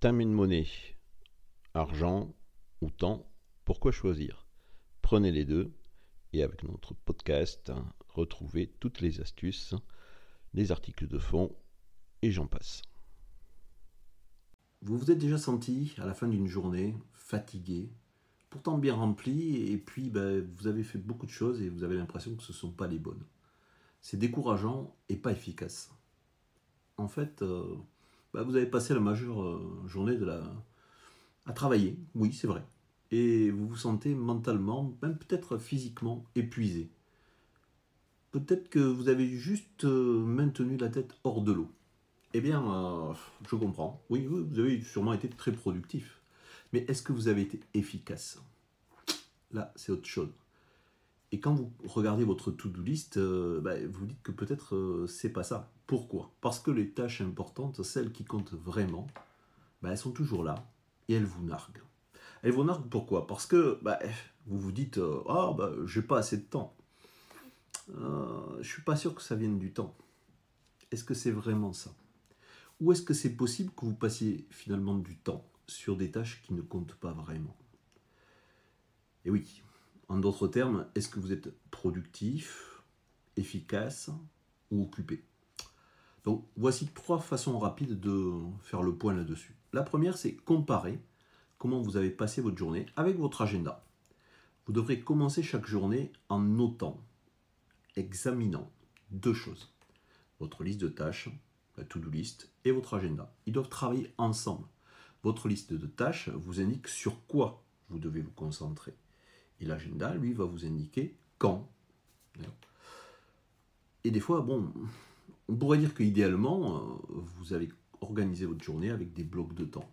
Time and money. Argent ou temps, pourquoi choisir? Prenez les deux et avec notre podcast, retrouvez toutes les astuces, les articles de fond et j'en passe. Vous vous êtes déjà senti à la fin d'une journée fatigué, pourtant bien rempli, et puis ben, vous avez fait beaucoup de choses et vous avez l'impression que ce ne sont pas les bonnes. C'est décourageant et pas efficace. En fait, euh, ben, vous avez passé la majeure euh, journée de la... à travailler, oui c'est vrai, et vous vous sentez mentalement, même peut-être physiquement épuisé. Peut-être que vous avez juste euh, maintenu la tête hors de l'eau. Eh bien, euh, je comprends. Oui, vous avez sûrement été très productif. Mais est-ce que vous avez été efficace? Là, c'est autre chose. Et quand vous regardez votre to-do list, euh, bah, vous dites que peut-être euh, c'est pas ça. Pourquoi? Parce que les tâches importantes, celles qui comptent vraiment, bah, elles sont toujours là et elles vous narguent. Elles vous narguent pourquoi? Parce que bah, vous vous dites Ah, bah, j'ai pas assez de temps. je suis pas sûr que ça vienne du temps. Est-ce que c'est vraiment ça? Ou est-ce que c'est possible que vous passiez finalement du temps sur des tâches qui ne comptent pas vraiment? Et oui, en d'autres termes, est-ce que vous êtes productif, efficace ou occupé? Donc voici trois façons rapides de faire le point là-dessus. La première, c'est comparer comment vous avez passé votre journée avec votre agenda. Vous devrez commencer chaque journée en notant, examinant deux choses. Votre liste de tâches la to-do list et votre agenda. Ils doivent travailler ensemble. Votre liste de tâches vous indique sur quoi vous devez vous concentrer. Et l'agenda, lui, va vous indiquer quand. Et des fois, bon, on pourrait dire qu'idéalement, euh, vous allez organiser votre journée avec des blocs de temps.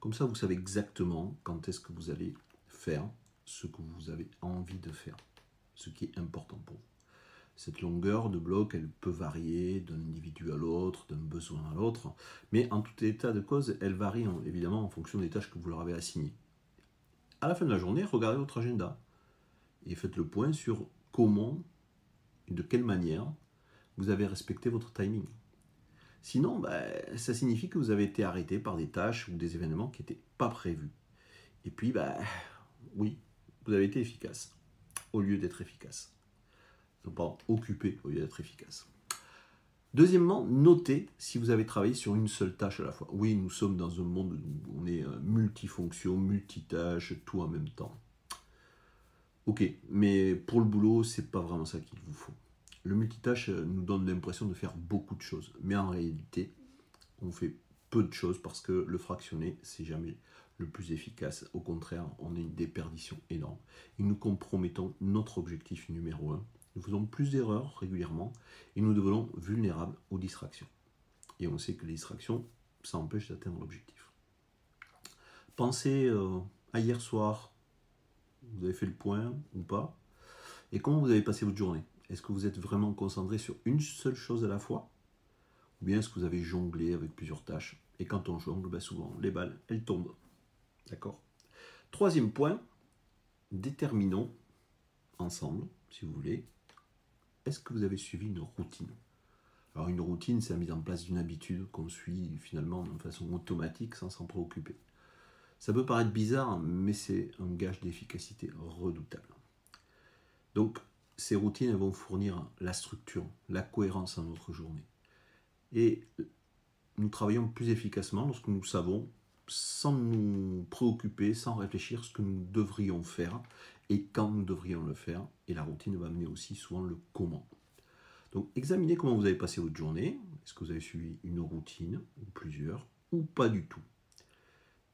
Comme ça, vous savez exactement quand est-ce que vous allez faire ce que vous avez envie de faire, ce qui est important pour vous. Cette longueur de bloc, elle peut varier d'un individu à l'autre, d'un besoin à l'autre, mais en tout état de cause, elle varie évidemment en fonction des tâches que vous leur avez assignées. À la fin de la journée, regardez votre agenda et faites le point sur comment et de quelle manière vous avez respecté votre timing. Sinon, ben, ça signifie que vous avez été arrêté par des tâches ou des événements qui n'étaient pas prévus. Et puis, ben, oui, vous avez été efficace au lieu d'être efficace pas occupé au lieu d'être efficace. Deuxièmement, notez si vous avez travaillé sur une seule tâche à la fois. Oui, nous sommes dans un monde où on est euh, multifonction, multitâche, tout en même temps. Ok, mais pour le boulot, c'est pas vraiment ça qu'il vous faut. Le multitâche euh, nous donne l'impression de faire beaucoup de choses, mais en réalité, on fait peu de choses parce que le fractionné, c'est jamais le plus efficace. Au contraire, on a une déperdition énorme. Et nous compromettons notre objectif numéro un, nous faisons plus d'erreurs régulièrement et nous devenons vulnérables aux distractions. Et on sait que les distractions, ça empêche d'atteindre l'objectif. Pensez euh, à hier soir, vous avez fait le point ou pas, et comment vous avez passé votre journée Est-ce que vous êtes vraiment concentré sur une seule chose à la fois Ou bien est-ce que vous avez jonglé avec plusieurs tâches Et quand on jongle, ben souvent, les balles, elles tombent. D'accord Troisième point, déterminons ensemble, si vous voulez, est-ce que vous avez suivi une routine Alors une routine, c'est la mise en place d'une habitude qu'on suit finalement de façon automatique sans s'en préoccuper. Ça peut paraître bizarre, mais c'est un gage d'efficacité redoutable. Donc ces routines vont fournir la structure, la cohérence à notre journée. Et nous travaillons plus efficacement lorsque nous savons, sans nous préoccuper, sans réfléchir, ce que nous devrions faire et quand nous devrions le faire. Et la routine va amener aussi souvent le comment. Donc examinez comment vous avez passé votre journée. Est-ce que vous avez suivi une routine ou plusieurs ou pas du tout?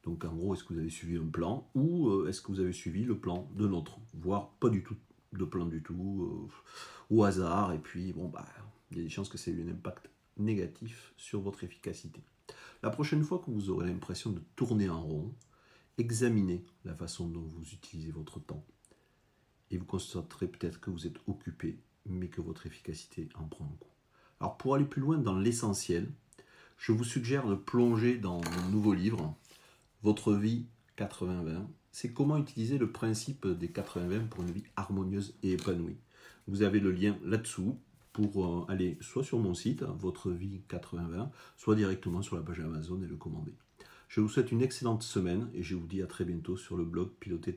Donc en gros, est-ce que vous avez suivi un plan ou euh, est-ce que vous avez suivi le plan de l'autre? Voire pas du tout de plan du tout, euh, au hasard. Et puis bon, bah, il y a des chances que ça ait eu un impact négatif sur votre efficacité. La prochaine fois que vous aurez l'impression de tourner en rond, examinez la façon dont vous utilisez votre temps et vous constaterez peut-être que vous êtes occupé, mais que votre efficacité en prend un coup. Alors pour aller plus loin dans l'essentiel, je vous suggère de plonger dans mon nouveau livre, Votre vie 80-20. C'est comment utiliser le principe des 80-20 pour une vie harmonieuse et épanouie. Vous avez le lien là-dessous pour euh, aller soit sur mon site, Votre vie 80-20, soit directement sur la page Amazon et le commander. Je vous souhaite une excellente semaine et je vous dis à très bientôt sur le blog Piloter